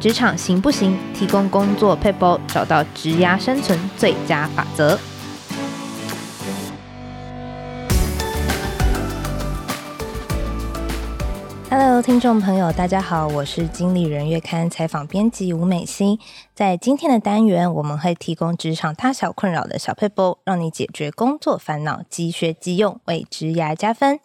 职场行不行？提供工作撇步，找到职涯生存最佳法则。Hello，听众朋友，大家好，我是经理人月刊采访编辑吴美心。在今天的单元，我们会提供职场大小困扰的小撇步，让你解决工作烦恼，即学即用，为职涯加分。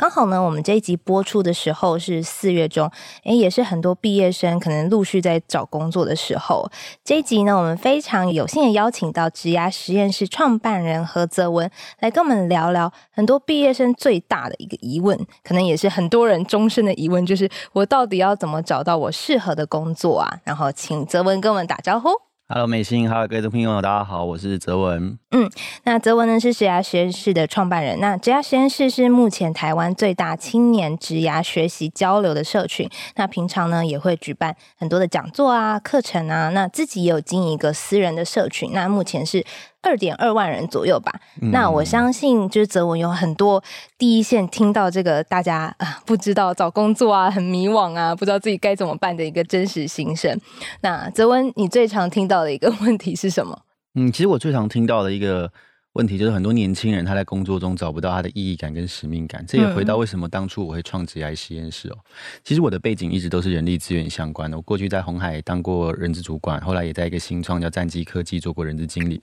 刚好呢，我们这一集播出的时候是四月中，诶，也是很多毕业生可能陆续在找工作的时候。这一集呢，我们非常有幸的邀请到职涯实验室创办人何泽文来跟我们聊聊很多毕业生最大的一个疑问，可能也是很多人终身的疑问，就是我到底要怎么找到我适合的工作啊？然后请泽文跟我们打招呼。Hello，美心，Hello，各位朋友，大家好，我是泽文。嗯，那泽文呢是职涯实验室的创办人。那职涯实验室是目前台湾最大青年职涯学习交流的社群。那平常呢也会举办很多的讲座啊、课程啊。那自己也有经营一个私人的社群。那目前是。二点二万人左右吧。嗯、那我相信，就是泽文有很多第一线听到这个，大家啊不知道找工作啊，很迷惘啊，不知道自己该怎么办的一个真实心声。那泽文，你最常听到的一个 问题是什么？嗯，其实我最常听到的一个。问题就是很多年轻人他在工作中找不到他的意义感跟使命感，这也回到为什么当初我会创职涯实验室哦。其实我的背景一直都是人力资源相关的，我过去在红海当过人资主管，后来也在一个新创叫战机科技做过人资经理。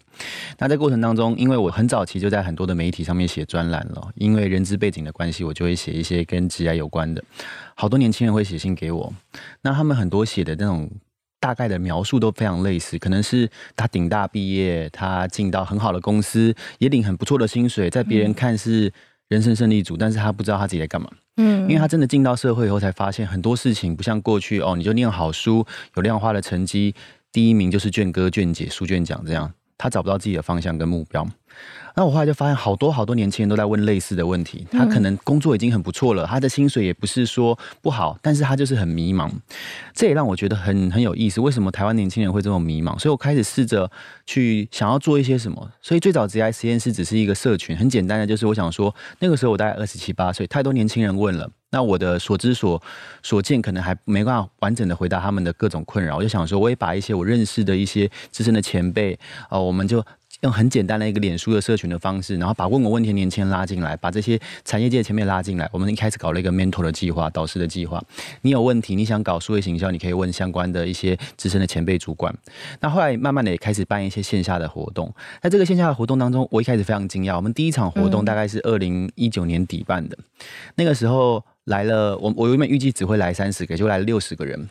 那在过程当中，因为我很早期就在很多的媒体上面写专栏了，因为人资背景的关系，我就会写一些跟职涯有关的。好多年轻人会写信给我，那他们很多写的那种。大概的描述都非常类似，可能是他顶大毕业，他进到很好的公司，也领很不错的薪水，在别人看是人生胜利组，但是他不知道他自己在干嘛。嗯，因为他真的进到社会以后，才发现很多事情不像过去哦，你就念好书，有量化的成绩，第一名就是卷哥卷姐书卷奖这样，他找不到自己的方向跟目标。那我后来就发现，好多好多年轻人都在问类似的问题。他可能工作已经很不错了，他的薪水也不是说不好，但是他就是很迷茫。这也让我觉得很很有意思。为什么台湾年轻人会这么迷茫？所以我开始试着去想要做一些什么。所以最早职涯实验室只是一个社群，很简单的，就是我想说，那个时候我大概二十七八岁，太多年轻人问了，那我的所知所所见可能还没办法完整的回答他们的各种困扰。我就想说，我也把一些我认识的一些资深的前辈啊，我们就。用很简单的一个脸书的社群的方式，然后把问我问题的年轻人拉进来，把这些产业界的前辈拉进来。我们一开始搞了一个 mentor 的计划，导师的计划。你有问题，你想搞数位行销，你可以问相关的一些资深的前辈主管。那后来慢慢的也开始办一些线下的活动。在这个线下的活动当中，我一开始非常惊讶。我们第一场活动大概是二零一九年底办的，嗯、那个时候来了，我我原本预计只会来三十个，就来了六十个人。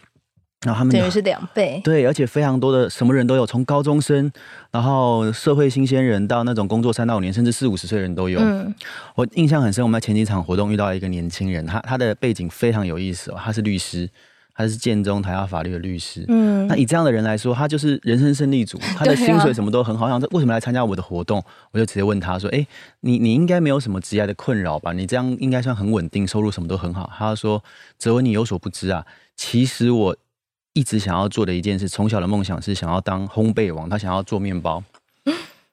然后他们等于是两倍，对，而且非常多的什么人都有，从高中生，然后社会新鲜人到那种工作三到五年，甚至四五十岁的人都有。嗯，我印象很深，我们在前几场活动遇到一个年轻人，他他的背景非常有意思哦，他是律师，他是建中台大法律的律师。嗯，那以这样的人来说，他就是人生胜利组，他的薪水什么都很好。想说为什么来参加我的活动？我就直接问他说：“哎，你你应该没有什么职业的困扰吧？你这样应该算很稳定，收入什么都很好。”他说：“泽文，你有所不知啊，其实我。”一直想要做的一件事，从小的梦想是想要当烘焙王，他想要做面包。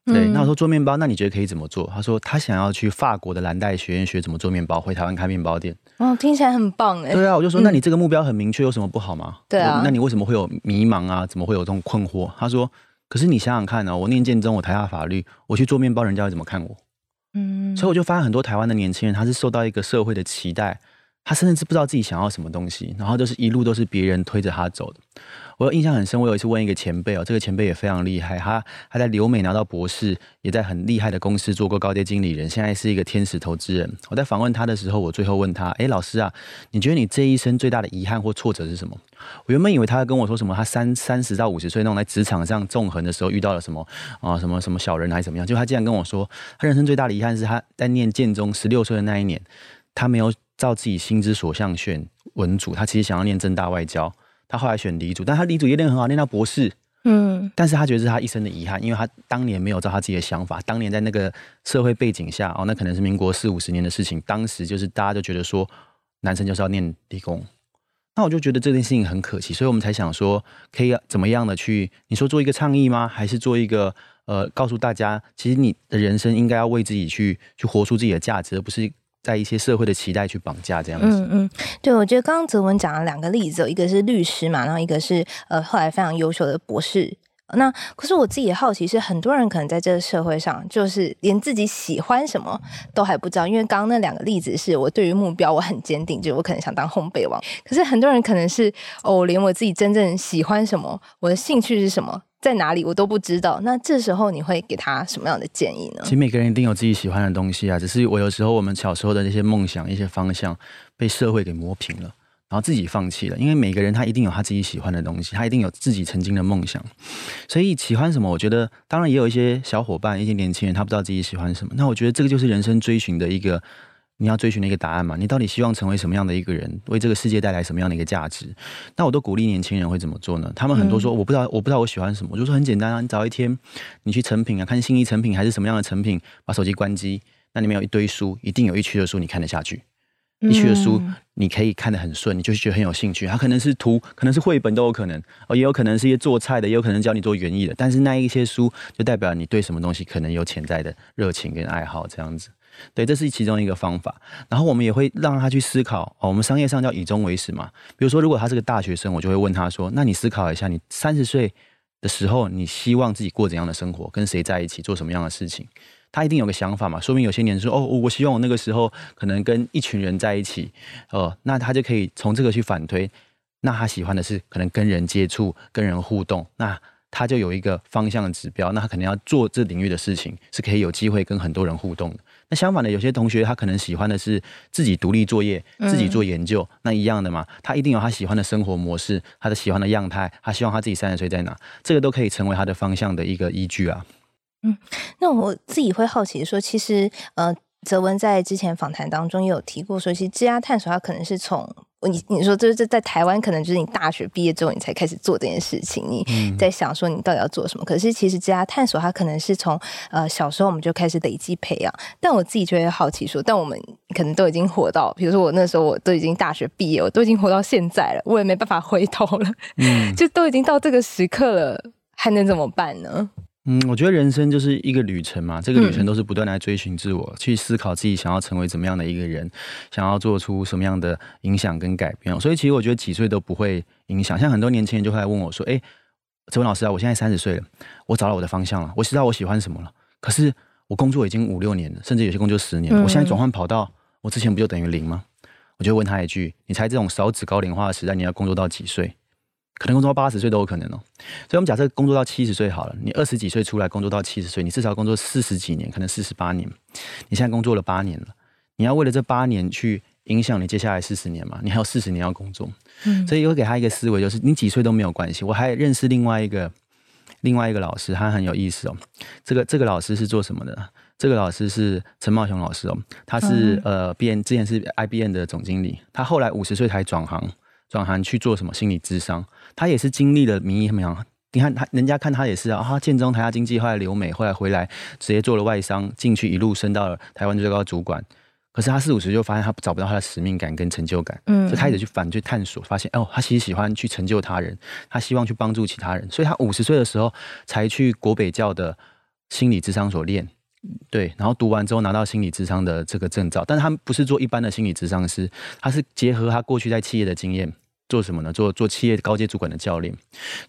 对，嗯、那我说做面包，那你觉得可以怎么做？他说他想要去法国的蓝带学院学怎么做面包，回台湾开面包店。哦，听起来很棒哎。对啊，我就说，那你这个目标很明确，有什么不好吗？对啊，那你为什么会有迷茫啊？怎么会有这种困惑？他说，可是你想想看呢、哦，我念建中，我台大法律，我去做面包，人家会怎么看我？嗯，所以我就发现很多台湾的年轻人，他是受到一个社会的期待。他甚至是不知道自己想要什么东西，然后就是一路都是别人推着他走的。我印象很深，我有一次问一个前辈哦，这个前辈也非常厉害，他他在留美拿到博士，也在很厉害的公司做过高阶经理人，现在是一个天使投资人。我在访问他的时候，我最后问他：“哎，老师啊，你觉得你这一生最大的遗憾或挫折是什么？”我原本以为他会跟我说什么，他三三十到五十岁那种在职场上纵横的时候遇到了什么啊，什么什么小人还是怎么样？就他竟然跟我说，他人生最大的遗憾是他在念建中十六岁的那一年，他没有。照自己心之所向选文组，他其实想要念正大外交，他后来选理组，但他理组也念很好，念到博士。嗯，但是他觉得是他一生的遗憾，因为他当年没有照他自己的想法，当年在那个社会背景下，哦，那可能是民国四五十年的事情，当时就是大家就觉得说，男生就是要念理工，那我就觉得这件事情很可惜，所以我们才想说，可以怎么样的去，你说做一个倡议吗？还是做一个呃，告诉大家，其实你的人生应该要为自己去去活出自己的价值，而不是。在一些社会的期待去绑架这样子。嗯嗯，对，我觉得刚刚泽文讲了两个例子，一个是律师嘛，然后一个是呃后来非常优秀的博士。那可是我自己也好奇，是很多人可能在这个社会上，就是连自己喜欢什么都还不知道。因为刚刚那两个例子是我对于目标我很坚定，就是我可能想当烘焙王。可是很多人可能是哦，连我自己真正喜欢什么，我的兴趣是什么。在哪里我都不知道，那这时候你会给他什么样的建议呢？其实每个人一定有自己喜欢的东西啊，只是我有时候我们小时候的那些梦想、一些方向被社会给磨平了，然后自己放弃了。因为每个人他一定有他自己喜欢的东西，他一定有自己曾经的梦想，所以喜欢什么，我觉得当然也有一些小伙伴、一些年轻人他不知道自己喜欢什么，那我觉得这个就是人生追寻的一个。你要追寻的一个答案嘛？你到底希望成为什么样的一个人，为这个世界带来什么样的一个价值？那我都鼓励年轻人会怎么做呢？他们很多说我不知道，我不知道我喜欢什么。我就说很简单啊，你找一天，你去成品啊，看心仪成品还是什么样的成品，把手机关机，那里面有一堆书，一定有一区的书你看得下去，一区的书你可以看得很顺，你就觉得很有兴趣。它可能是图，可能是绘本都有可能哦，也有可能是一些做菜的，也有可能教你做园艺的。但是那一些书就代表你对什么东西可能有潜在的热情跟爱好，这样子。对，这是其中一个方法。然后我们也会让他去思考哦，我们商业上叫以终为始嘛。比如说，如果他是个大学生，我就会问他说：“那你思考一下，你三十岁的时候，你希望自己过怎样的生活？跟谁在一起？做什么样的事情？”他一定有个想法嘛。说明有些年说：“哦，我希望我那个时候可能跟一群人在一起。”哦，那他就可以从这个去反推。那他喜欢的是可能跟人接触、跟人互动。那他就有一个方向的指标。那他可能要做这领域的事情，是可以有机会跟很多人互动的。那相反的，有些同学他可能喜欢的是自己独立作业、自己做研究，嗯、那一样的嘛，他一定有他喜欢的生活模式，他的喜欢的样态，他希望他自己三十岁在哪，这个都可以成为他的方向的一个依据啊。嗯，那我自己会好奇说，其实呃，泽文在之前访谈当中也有提过说，其实职涯探索他可能是从。你你说这这在台湾可能就是你大学毕业之后你才开始做这件事情，你在想说你到底要做什么？可是其实职涯探索它可能是从呃小时候我们就开始累积培养。但我自己就会好奇说，但我们可能都已经活到，比如说我那时候我都已经大学毕业，我都已经活到现在了，我也没办法回头了，嗯，就都已经到这个时刻了，还能怎么办呢？嗯，我觉得人生就是一个旅程嘛，这个旅程都是不断来追寻自我，嗯、去思考自己想要成为怎么样的一个人，想要做出什么样的影响跟改变。所以其实我觉得几岁都不会影响。像很多年轻人就会来问我说：“哎，陈文老师啊，我现在三十岁了，我找到我的方向了，我知道我喜欢什么了。可是我工作已经五六年了，甚至有些工作十年了，我现在转换跑道，我之前不就等于零吗？”我就问他一句：“你猜这种少子高龄化的时代，你要工作到几岁？”可能工作到八十岁都有可能哦，所以我们假设工作到七十岁好了，你二十几岁出来工作到七十岁，你至少工作四十几年，可能四十八年。你现在工作了八年了，你要为了这八年去影响你接下来四十年嘛？你还有四十年要工作，嗯，所以我给他一个思维，就是你几岁都没有关系。我还认识另外一个另外一个老师，他很有意思哦。这个这个老师是做什么的？这个老师是陈茂雄老师哦，他是呃，B N 之前是 I B N 的总经理，他后来五十岁才转行。转行去做什么心理智商，他也是经历了民意怎么样？你看他，人家看他也是啊，建中台下经济，后来留美，后来回来直接做了外商，进去一路升到了台湾最高主管。可是他四五十就发现他找不到他的使命感跟成就感，嗯，就开始去反去探索，发现哦，他其实喜欢去成就他人，他希望去帮助其他人，所以他五十岁的时候才去国北教的心理智商所练。对，然后读完之后拿到心理智商的这个证照，但是他不是做一般的心理智商师，他是结合他过去在企业的经验，做什么呢？做做企业高阶主管的教练，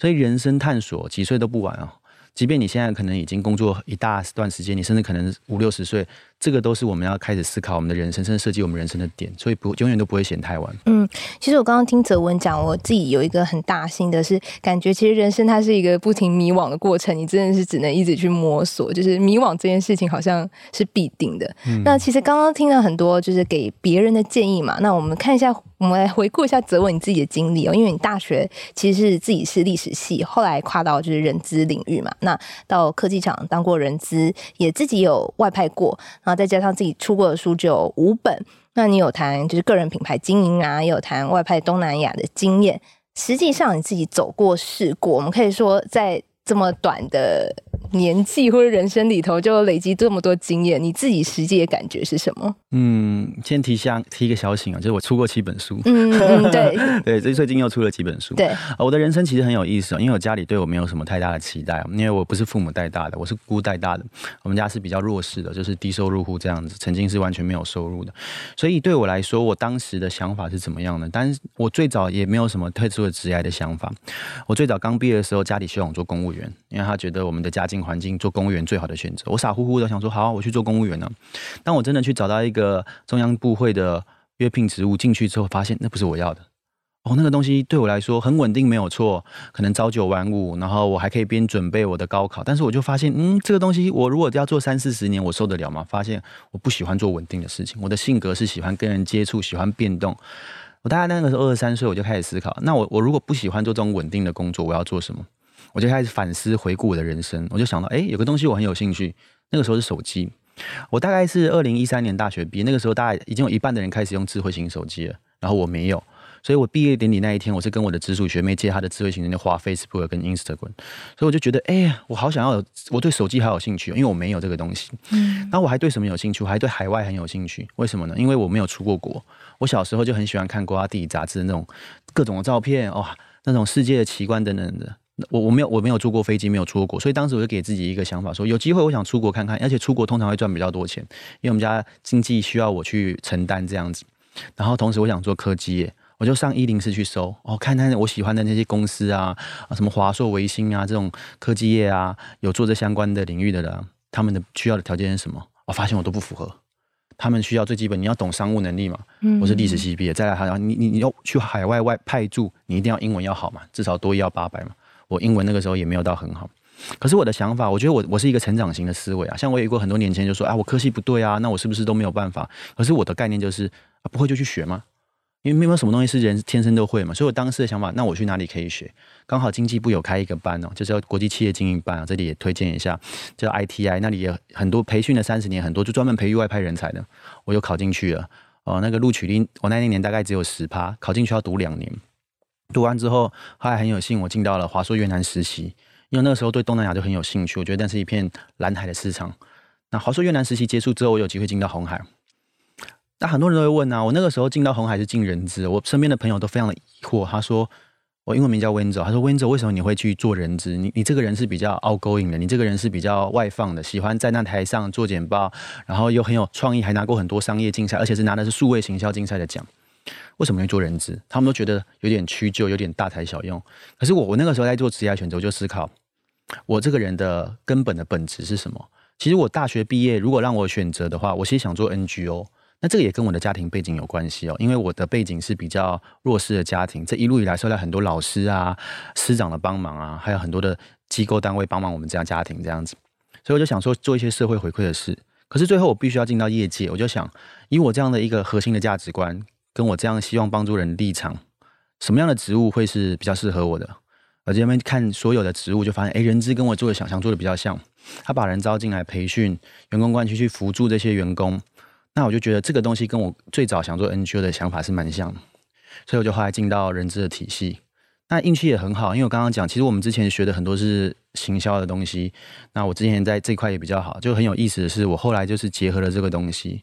所以人生探索几岁都不晚啊。即便你现在可能已经工作一大段时间，你甚至可能五六十岁。这个都是我们要开始思考我们的人生，甚至设计我们人生的点，所以不永远都不会嫌太晚。嗯，其实我刚刚听泽文讲，我自己有一个很大心的是感觉，其实人生它是一个不停迷惘的过程，你真的是只能一直去摸索，就是迷惘这件事情好像是必定的。嗯、那其实刚刚听了很多就是给别人的建议嘛，那我们看一下，我们来回顾一下泽文你自己的经历哦，因为你大学其实是自己是历史系，后来跨到就是人资领域嘛，那到科技厂当过人资，也自己有外派过，然后再加上自己出过的书就有五本，那你有谈就是个人品牌经营啊，也有谈外派东南亚的经验。实际上你自己走过试过，我们可以说在这么短的年纪或者人生里头就累积这么多经验，你自己实际的感觉是什么？嗯，先提下提一个小醒啊，就是我出过七本书。嗯，嗯，对 对，这最近又出了几本书。对，我的人生其实很有意思啊，因为我家里对我没有什么太大的期待，因为我不是父母带大的，我是姑带大的。我们家是比较弱势的，就是低收入户这样子，曾经是完全没有收入的。所以对我来说，我当时的想法是怎么样的？但是我最早也没有什么特殊的职业的想法。我最早刚毕业的时候，家里希望我做公务员，因为他觉得我们的家境环境做公务员最好的选择。我傻乎乎的想说，好，我去做公务员呢。当我真的去找到一个中央部会的约聘职务进去之后，发现那不是我要的。哦，那个东西对我来说很稳定，没有错，可能朝九晚五，然后我还可以边准备我的高考。但是我就发现，嗯，这个东西我如果要做三四十年，我受得了吗？发现我不喜欢做稳定的事情。我的性格是喜欢跟人接触，喜欢变动。我大概那个时候二十三岁，我就开始思考，那我我如果不喜欢做这种稳定的工作，我要做什么？我就开始反思回顾我的人生。我就想到，哎，有个东西我很有兴趣。那个时候是手机。我大概是二零一三年大学毕业，那个时候大概已经有一半的人开始用智慧型手机了，然后我没有。所以我毕业典礼那一天，我是跟我的直属学妹借她的智慧型手机滑 Facebook 跟 Instagram，所以我就觉得，哎呀，我好想要有，我对手机好有兴趣，因为我没有这个东西。嗯，然后我还对什么有兴趣？我还对海外很有兴趣。为什么呢？因为我没有出过国。我小时候就很喜欢看国家地理杂志那种各种的照片，哇，那种世界的奇观等等的。我我没有我没有坐过飞机，没有出过国，所以当时我就给自己一个想法，说有机会我想出国看看，而且出国通常会赚比较多钱，因为我们家经济需要我去承担这样子。然后同时我想做科技业。我就上一零四去搜，哦，看看我喜欢的那些公司啊，啊，什么华硕、微星啊，这种科技业啊，有做这相关的领域的人，他们的需要的条件是什么？我发现我都不符合。他们需要最基本，你要懂商务能力嘛。嗯，我是历史系毕业，再来还要你你你要去海外外派驻，你一定要英文要好嘛，至少多益要八百嘛。我英文那个时候也没有到很好，可是我的想法，我觉得我我是一个成长型的思维啊。像我有过很多年前就说，啊，我科系不对啊，那我是不是都没有办法？可是我的概念就是，啊，不会就去学吗？因为没有什么东西是人天生都会嘛，所以我当时的想法，那我去哪里可以学？刚好经济部有开一个班哦，就是要国际企业经营班啊，这里也推荐一下，叫 ITI，那里也很多培训了三十年，很多就专门培育外派人才的，我又考进去了哦。那个录取率，我那一年大概只有十趴，考进去要读两年，读完之后，后来很有幸我进到了华硕越南实习，因为那个时候对东南亚就很有兴趣，我觉得那是一片蓝海的市场。那华硕越南实习结束之后，我有机会进到红海。那很多人都会问啊，我那个时候进到红海是进人资，我身边的朋友都非常的疑惑。他说，我英文名叫 Wenzel，他说 Wenzel 为什么你会去做人资？你你这个人是比较 outgoing 的，你这个人是比较外放的，喜欢在那台上做简报，然后又很有创意，还拿过很多商业竞赛，而且是拿的是数位行销竞赛的奖。为什么会做人资？他们都觉得有点屈就，有点大材小用。可是我我那个时候在做职业选择，我就思考，我这个人的根本的本质是什么？其实我大学毕业，如果让我选择的话，我其实想做 NGO。那这个也跟我的家庭背景有关系哦，因为我的背景是比较弱势的家庭，这一路以来受到很多老师啊、师长的帮忙啊，还有很多的机构单位帮忙我们这样家庭这样子，所以我就想说做一些社会回馈的事。可是最后我必须要进到业界，我就想以我这样的一个核心的价值观，跟我这样希望帮助人的立场，什么样的职务会是比较适合我的？我这边看所有的职务，就发现哎，人资跟我做的想象做的比较像，他把人招进来培训员工关系去辅助这些员工。那我就觉得这个东西跟我最早想做 NGO 的想法是蛮像，所以我就后来进到人资的体系。那运气也很好，因为我刚刚讲，其实我们之前学的很多是行销的东西。那我之前在这块也比较好，就很有意思的是，我后来就是结合了这个东西。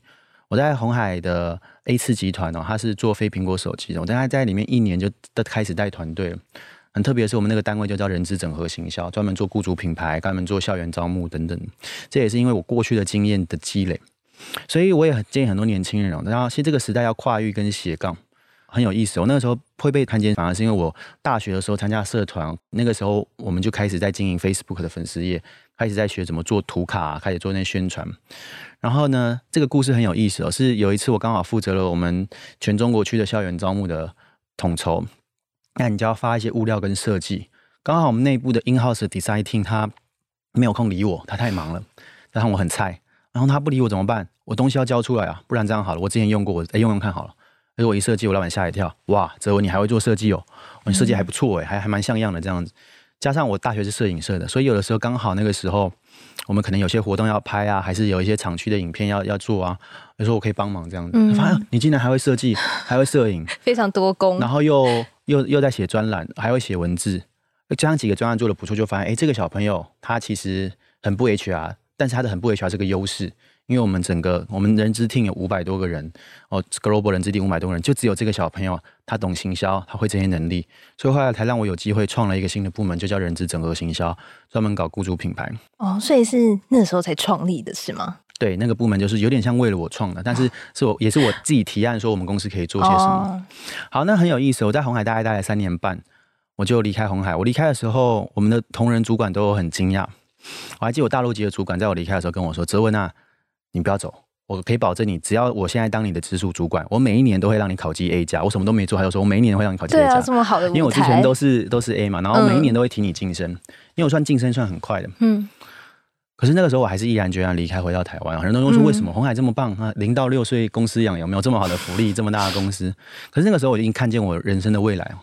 我在红海的 A 次集团哦，它是做非苹果手机的，我大概在里面一年就都开始带团队了。很特别是，我们那个单位就叫人资整合行销，专门做雇主品牌，专门做校园招募等等。这也是因为我过去的经验的积累。所以我也很建议很多年轻人哦，然后其实这个时代要跨域跟斜杠很有意思。我那个时候会被看见，反而是因为我大学的时候参加社团，那个时候我们就开始在经营 Facebook 的粉丝页，开始在学怎么做图卡，开始做那些宣传。然后呢，这个故事很有意思哦，是有一次我刚好负责了我们全中国区的校园招募的统筹，那你就要发一些物料跟设计。刚好我们内部的 in-house design team 他没有空理我，他太忙了，然后我很菜。然后他不理我怎么办？我东西要交出来啊，不然这样好了，我之前用过，我哎用用看好了。而且我一设计，我老板吓一跳，哇，泽文你还会做设计哦？我设计还不错哎，还还蛮像样的这样子。加上我大学是摄影社的，所以有的时候刚好那个时候，我们可能有些活动要拍啊，还是有一些厂区的影片要要做啊，有时候我可以帮忙这样子。嗯，发现你竟然还会设计，还会摄影，非常多工。然后又又又在写专栏，还会写文字，加上几个专案做的不错，就发现哎，这个小朋友他其实。很不 HR，但是他的很不 HR 是个优势。因为我们整个我们人资 team 有五百多个人哦，global 人资 team 五百多个人，就只有这个小朋友他懂行销，他会这些能力，所以后来才让我有机会创了一个新的部门，就叫人资整合行销，专门搞雇主品牌。哦，所以是那时候才创立的是吗？对，那个部门就是有点像为了我创的，但是是我也是我自己提案说我们公司可以做些什么。哦、好，那很有意思。我在红海大概待了三年半，我就离开红海。我离开的时候，我们的同仁主管都很惊讶。我还记得我大陆籍的主管在我离开的时候跟我说：“泽文啊。”你不要走，我可以保证你，只要我现在当你的直属主管，我每一年都会让你考绩 A 加。我什么都没做，还有说我每一年会让你考绩 A 加。啊，这么好的，因为我之前都是都是 A 嘛，然后每一年都会提你晋升，嗯、因为我算晋升算很快的。嗯。可是那个时候我还是毅然决然离开，回到台湾。很多人都说为什么红海这么棒啊？零到六岁公司养有没有这么好的福利？这么大的公司？可是那个时候我已经看见我人生的未来。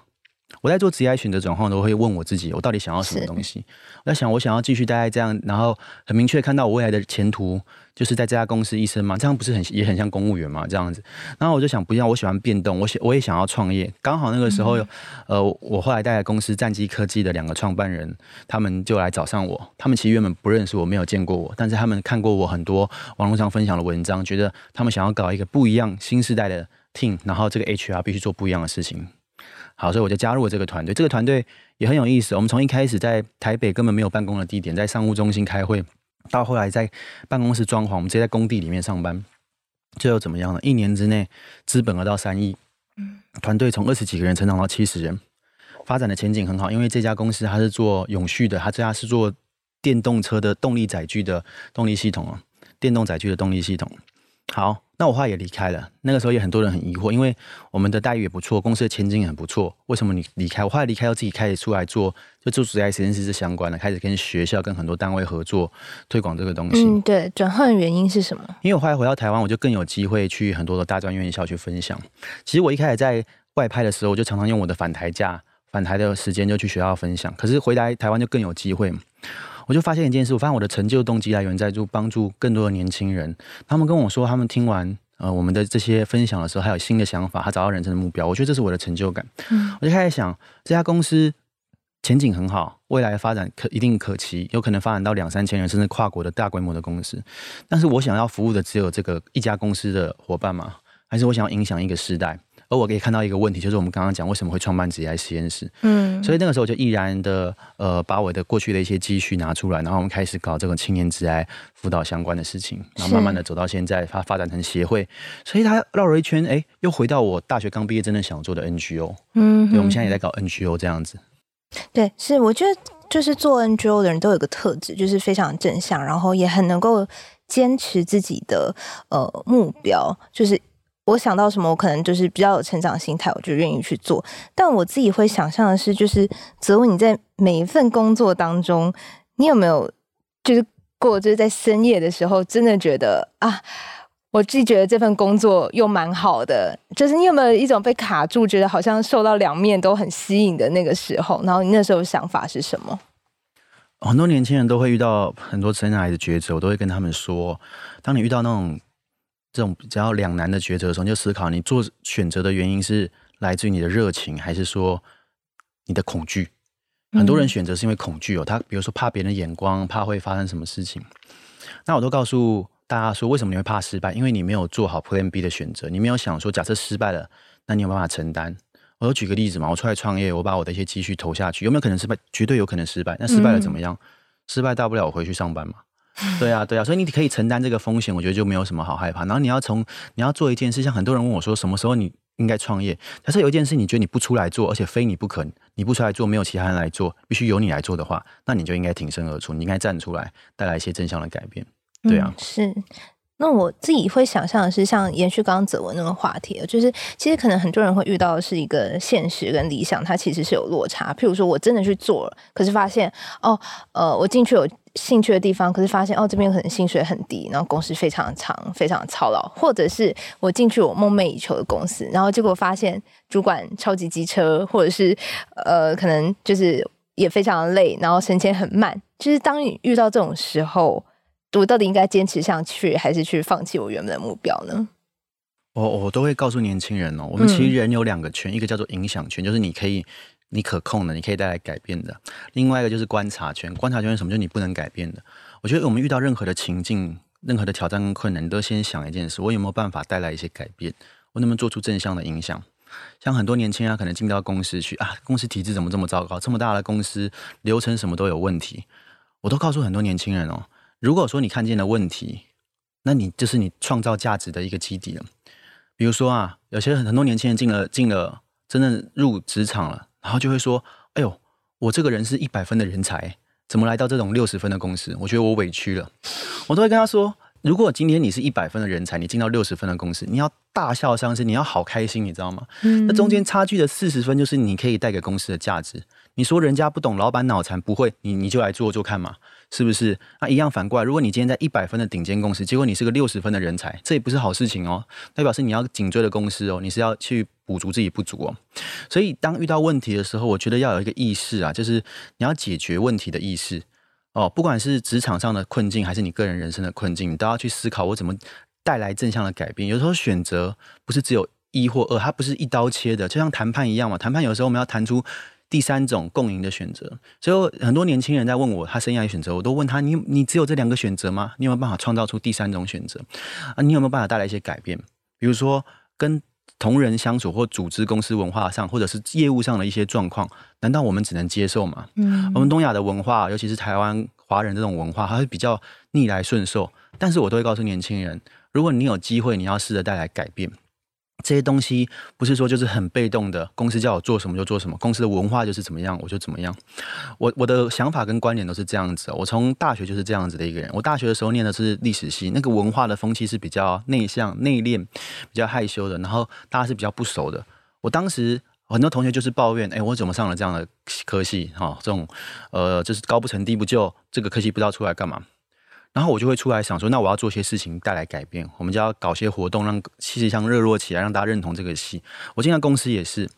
我在做职业选择转换，都会问我自己，我到底想要什么东西？我在想，我想要继续待在这样，然后很明确看到我未来的前途。就是在这家公司一生嘛，这样不是很也很像公务员嘛，这样子。然后我就想，不要，我喜欢变动，我想我也想要创业。刚好那个时候，嗯、呃，我后来带来公司战机科技的两个创办人，他们就来找上我。他们其实原本不认识我，没有见过我，但是他们看过我很多网络上分享的文章，觉得他们想要搞一个不一样新时代的 team，然后这个 HR 必须做不一样的事情。好，所以我就加入了这个团队。这个团队也很有意思。我们从一开始在台北根本没有办公的地点，在商务中心开会。到后来在办公室装潢，我们直接在工地里面上班，最后怎么样呢？一年之内资本额到三亿，团队从二十几个人成长到七十人，发展的前景很好。因为这家公司它是做永续的，它这家是做电动车的动力载具的动力系统啊，电动载具的动力系统。好。那我后来也离开了，那个时候也很多人很疑惑，因为我们的待遇也不错，公司的前景也很不错，为什么你离开？我后来离开，要自己开始出来做，就做职涯实验室是相关的，开始跟学校、跟很多单位合作，推广这个东西。嗯，对，转换的原因是什么？因为我后来回到台湾，我就更有机会去很多的大专院校去分享。其实我一开始在外派的时候，我就常常用我的返台假、返台的时间就去学校分享，可是回来台湾就更有机会。我就发现一件事，我发现我的成就动机来源在就帮助更多的年轻人。他们跟我说，他们听完呃我们的这些分享的时候，还有新的想法，他找到人生的目标。我觉得这是我的成就感。嗯，我就开始想，这家公司前景很好，未来的发展可一定可期，有可能发展到两三千人，甚至跨国的大规模的公司。但是我想要服务的只有这个一家公司的伙伴吗？还是我想要影响一个时代？而我可以看到一个问题，就是我们刚刚讲为什么会创办职涯实验室。嗯，所以那个时候我就毅然的呃，把我的过去的一些积蓄拿出来，然后我们开始搞这个青年职癌辅导相关的事情，然后慢慢的走到现在，发发展成协会。所以他绕了一圈，哎、欸，又回到我大学刚毕业真的想做的 NGO。嗯，对，我们现在也在搞 NGO 这样子。对，是我觉得就是做 NGO 的人都有个特质，就是非常正向，然后也很能够坚持自己的呃目标，就是。我想到什么，我可能就是比较有成长心态，我就愿意去做。但我自己会想象的是，就是泽文你在每一份工作当中，你有没有就是过就是在深夜的时候，真的觉得啊，我自己觉得这份工作又蛮好的，就是你有没有一种被卡住，觉得好像受到两面都很吸引的那个时候？然后你那时候想法是什么？很多年轻人都会遇到很多生涯的抉择，我都会跟他们说，当你遇到那种。这种比较两难的抉择的时候，你就思考你做选择的原因是来自于你的热情，还是说你的恐惧？很多人选择是因为恐惧哦，他比如说怕别人的眼光，怕会发生什么事情。那我都告诉大家说，为什么你会怕失败？因为你没有做好 Plan B 的选择，你没有想说，假设失败了，那你有办法承担？我就举个例子嘛，我出来创业，我把我的一些积蓄投下去，有没有可能失败？绝对有可能失败。那失败了怎么样？失败大不了我回去上班嘛。对啊，对啊，所以你可以承担这个风险，我觉得就没有什么好害怕。然后你要从你要做一件事，像很多人问我说，什么时候你应该创业？但是有一件事，你觉得你不出来做，而且非你不可，你不出来做，没有其他人来做，必须由你来做的话，那你就应该挺身而出，你应该站出来，带来一些真相的改变。对啊，是。那我自己会想象的是，像延续刚刚泽文那个话题，就是其实可能很多人会遇到的是一个现实跟理想，它其实是有落差。譬如说我真的去做了，可是发现哦，呃，我进去有兴趣的地方，可是发现哦，这边可能薪水很低，然后工时非常长，非常操劳；或者是我进去我梦寐以求的公司，然后结果发现主管超级机车，或者是呃，可能就是也非常的累，然后升迁很慢。就是当你遇到这种时候。我到底应该坚持上去，还是去放弃我原本的目标呢？我我都会告诉年轻人哦，我们其实人有两个圈，嗯、一个叫做影响圈，就是你可以你可控的，你可以带来改变的；另外一个就是观察圈，观察圈是什么？就是你不能改变的。我觉得我们遇到任何的情境、任何的挑战跟困难，你都先想一件事：我有没有办法带来一些改变？我能不能做出正向的影响？像很多年轻人可能进到公司去啊，公司体制怎么这么糟糕？这么大的公司，流程什么都有问题。我都告诉很多年轻人哦，如果说你看见了问题，那你就是你创造价值的一个基底了。比如说啊，有些很很多年轻人进了进了真正入职场了，然后就会说：“哎呦，我这个人是一百分的人才，怎么来到这种六十分的公司？我觉得我委屈了。”我都会跟他说。如果今天你是一百分的人才，你进到六十分的公司，你要大笑上司，你要好开心，你知道吗？嗯，那中间差距的四十分，就是你可以带给公司的价值。你说人家不懂，老板脑残，不会，你你就来做做看嘛，是不是？那一样反过来，如果你今天在一百分的顶尖公司，结果你是个六十分的人才，这也不是好事情哦，代表是你要紧追的公司哦，你是要去补足自己不足哦。所以当遇到问题的时候，我觉得要有一个意识啊，就是你要解决问题的意识。哦，不管是职场上的困境，还是你个人人生的困境，你都要去思考我怎么带来正向的改变。有时候选择不是只有一或二，它不是一刀切的，就像谈判一样嘛。谈判有时候我们要谈出第三种共赢的选择。所以很多年轻人在问我他生涯选择，我都问他：你你只有这两个选择吗？你有没有办法创造出第三种选择啊？你有没有办法带来一些改变？比如说跟同仁相处，或组织公司文化上，或者是业务上的一些状况，难道我们只能接受吗？嗯，我们东亚的文化，尤其是台湾华人这种文化，它是比较逆来顺受。但是我都会告诉年轻人，如果你有机会，你要试着带来改变。这些东西不是说就是很被动的，公司叫我做什么就做什么，公司的文化就是怎么样我就怎么样。我我的想法跟观点都是这样子。我从大学就是这样子的一个人。我大学的时候念的是历史系，那个文化的风气是比较内向、内敛、比较害羞的，然后大家是比较不熟的。我当时很多同学就是抱怨，哎，我怎么上了这样的科系？哈，这种呃，就是高不成低不就，这个科系不知道出来干嘛。然后我就会出来想说，那我要做些事情带来改变。我们就要搞些活动，让系系上热络起来，让大家认同这个戏。我进到公司也是，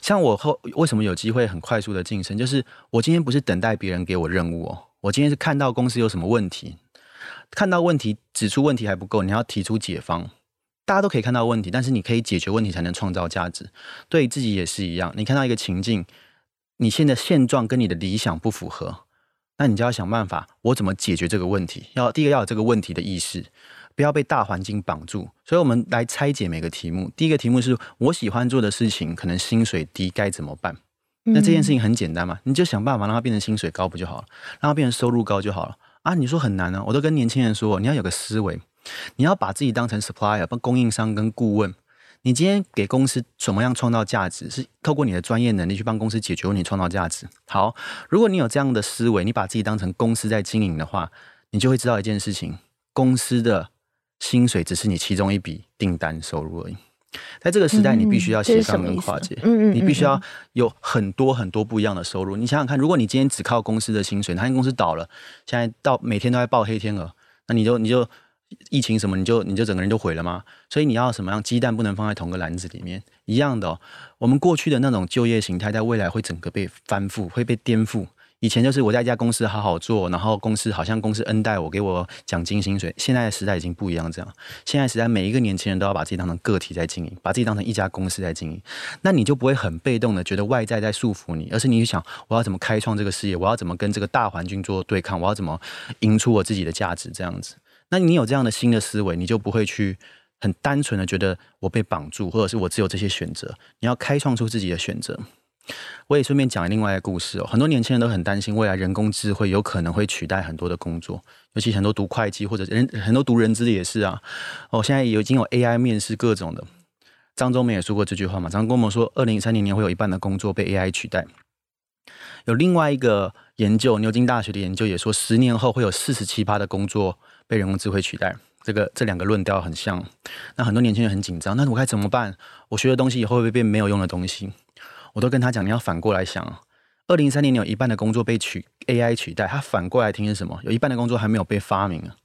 像我后为什么有机会很快速的晋升，就是我今天不是等待别人给我任务哦，我今天是看到公司有什么问题，看到问题指出问题还不够，你要提出解方。大家都可以看到问题，但是你可以解决问题才能创造价值。对自己也是一样，你看到一个情境，你现在现状跟你的理想不符合。那你就要想办法，我怎么解决这个问题？要第一个要有这个问题的意识，不要被大环境绑住。所以，我们来拆解每个题目。第一个题目是我喜欢做的事情，可能薪水低，该怎么办？那这件事情很简单嘛，你就想办法让它变成薪水高不就好了？让它变成收入高就好了啊？你说很难呢？我都跟年轻人说，你要有个思维，你要把自己当成 supplier，帮供应商跟顾问。你今天给公司怎么样创造价值？是透过你的专业能力去帮公司解决问题、创造价值。好，如果你有这样的思维，你把自己当成公司在经营的话，你就会知道一件事情：公司的薪水只是你其中一笔订单收入而已。在这个时代，你必须要斜杠跟跨界，嗯，你必须要有很多很多不一样的收入。你想想看，如果你今天只靠公司的薪水，哪间公司倒了，现在到每天都在报黑天鹅，那你就你就。疫情什么，你就你就整个人就毁了吗？所以你要什么样？鸡蛋不能放在同个篮子里面，一样的。我们过去的那种就业形态，在未来会整个被翻覆，会被颠覆。以前就是我在一家公司好好做，然后公司好像公司恩待我，给我奖金薪水。现在的时代已经不一样，这样。现在时代每一个年轻人都要把自己当成个体在经营，把自己当成一家公司在经营。那你就不会很被动的觉得外在在束缚你，而是你想我要怎么开创这个事业，我要怎么跟这个大环境做对抗，我要怎么赢出我自己的价值，这样子。那你有这样的新的思维，你就不会去很单纯的觉得我被绑住，或者是我只有这些选择。你要开创出自己的选择。我也顺便讲另外一个故事哦，很多年轻人都很担心未来人工智慧有可能会取代很多的工作，尤其很多读会计或者人很多读人资的也是啊。哦，现在已经有 AI 面试各种的。张忠谋也说过这句话嘛，张忠谋说，二零三零年会有一半的工作被 AI 取代。有另外一个研究，牛津大学的研究也说，十年后会有四十七趴的工作被人工智慧取代。这个这两个论调很像，那很多年轻人很紧张，那我该怎么办？我学的东西以后会不会变没有用的东西？我都跟他讲，你要反过来想，二零三零年有一半的工作被取 AI 取代，他反过来听是什么？有一半的工作还没有被发明啊。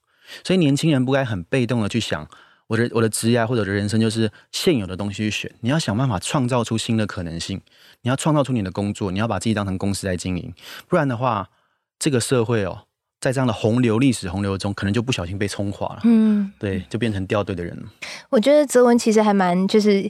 所以年轻人不该很被动的去想。我的我的职业或者我的人生就是现有的东西去选，你要想办法创造出新的可能性，你要创造出你的工作，你要把自己当成公司来经营，不然的话，这个社会哦，在这样的洪流历史洪流中，可能就不小心被冲垮了，嗯，对，就变成掉队的人了。我觉得泽文其实还蛮就是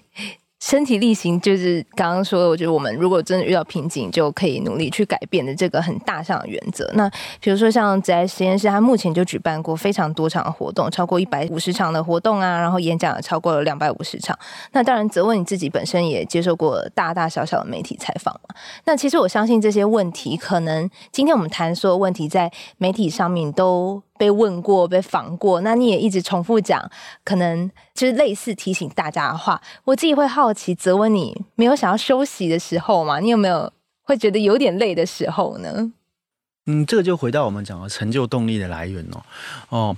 身体力行，就是刚刚说的，我觉得我们如果真的遇到瓶颈，就可以努力去改变的这个很大项的原则。那比如说像职涯实验室，它目前就举办过非常多场的活动，超过一百五十场的活动啊，然后演讲也超过了两百五十场。那当然，泽文你自己本身也接受过大大小小的媒体采访嘛。那其实我相信这些问题，可能今天我们谈所有问题，在媒体上面都被问过、被访过。那你也一直重复讲，可能就是类似提醒大家的话。我自己会好奇，责问，你没有想要休息的时候吗？你有没有会觉得有点累的时候呢？嗯，这个就回到我们讲的成就动力的来源哦。哦，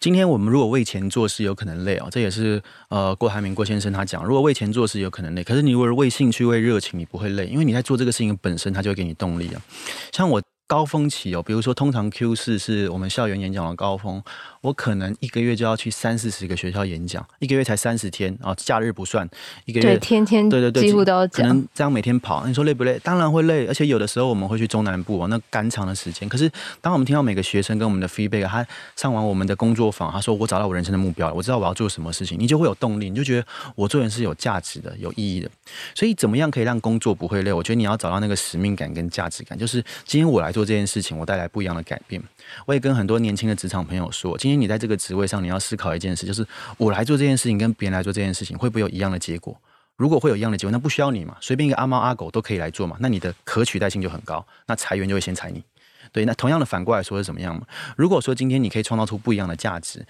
今天我们如果为钱做事，有可能累哦。这也是呃郭台铭郭先生他讲，如果为钱做事有可能累，可是你如果是为兴趣、为热情，你不会累，因为你在做这个事情本身，它就会给你动力啊。像我。高峰期哦，比如说通常 Q 四是我们校园演讲的高峰，我可能一个月就要去三四十个学校演讲，一个月才三十天啊，假日不算，一个月对天天对对对，几乎都要讲，可能这样每天跑，你说累不累？当然会累，而且有的时候我们会去中南部哦，那赶场的时间。可是当我们听到每个学生跟我们的 feedback，他上完我们的工作坊，他说我找到我人生的目标了，我知道我要做什么事情，你就会有动力，你就觉得我做人是有价值的、有意义的。所以怎么样可以让工作不会累？我觉得你要找到那个使命感跟价值感，就是今天我来做做这件事情，我带来不一样的改变。我也跟很多年轻的职场朋友说，今天你在这个职位上，你要思考一件事，就是我来做这件事情，跟别人来做这件事情，会不会有一样的结果？如果会有一样的结果，那不需要你嘛，随便一个阿猫阿狗都可以来做嘛，那你的可取代性就很高，那裁员就会先裁你。对，那同样的反过来说是怎么样嘛？如果说今天你可以创造出不一样的价值，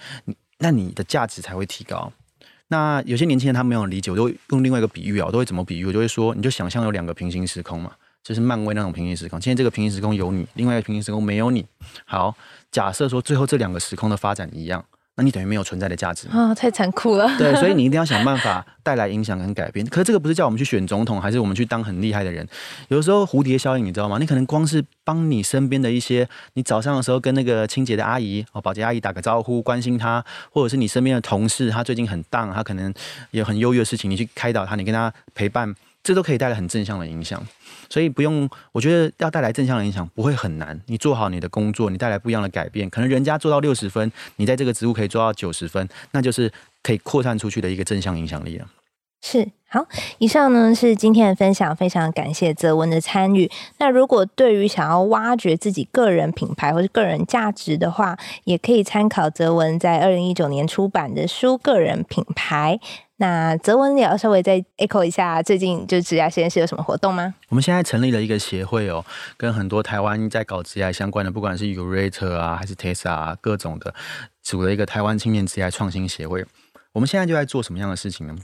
那你的价值才会提高。那有些年轻人他没有理解，我都会用另外一个比喻啊，我都会怎么比喻？我就会说，你就想象有两个平行时空嘛。就是漫威那种平行时空，今天这个平行时空有你，另外一个平行时空没有你。好，假设说最后这两个时空的发展一样，那你等于没有存在的价值啊，太残酷了。对，所以你一定要想办法带来影响跟改变。可是这个不是叫我们去选总统，还是我们去当很厉害的人？有的时候蝴蝶效应，你知道吗？你可能光是帮你身边的一些，你早上的时候跟那个清洁的阿姨哦，保洁阿姨打个招呼，关心她，或者是你身边的同事，他最近很 down，他可能有很忧郁的事情，你去开导他，你跟他陪伴。这都可以带来很正向的影响，所以不用，我觉得要带来正向的影响不会很难。你做好你的工作，你带来不一样的改变，可能人家做到六十分，你在这个职务可以做到九十分，那就是可以扩散出去的一个正向影响力了。是，好，以上呢是今天的分享，非常感谢泽文的参与。那如果对于想要挖掘自己个人品牌或是个人价值的话，也可以参考泽文在二零一九年出版的书《个人品牌》。那泽文也要稍微再 echo 一下，最近就职涯实验室有什么活动吗？我们现在成立了一个协会哦，跟很多台湾在搞职涯相关的，不管是 Urate 啊，还是 Tesla 啊，各种的，组了一个台湾青年职涯创新协会。我们现在就在做什么样的事情呢？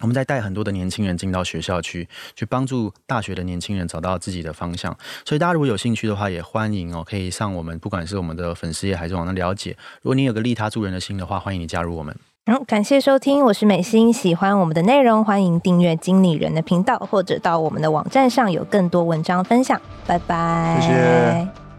我们在带很多的年轻人进到学校去，去帮助大学的年轻人找到自己的方向。所以大家如果有兴趣的话，也欢迎哦，可以上我们，不管是我们的粉丝页还是网上了解。如果你有个利他助人的心的话，欢迎你加入我们。好，感谢收听，我是美心。喜欢我们的内容，欢迎订阅经理人的频道，或者到我们的网站上有更多文章分享。拜拜，谢谢。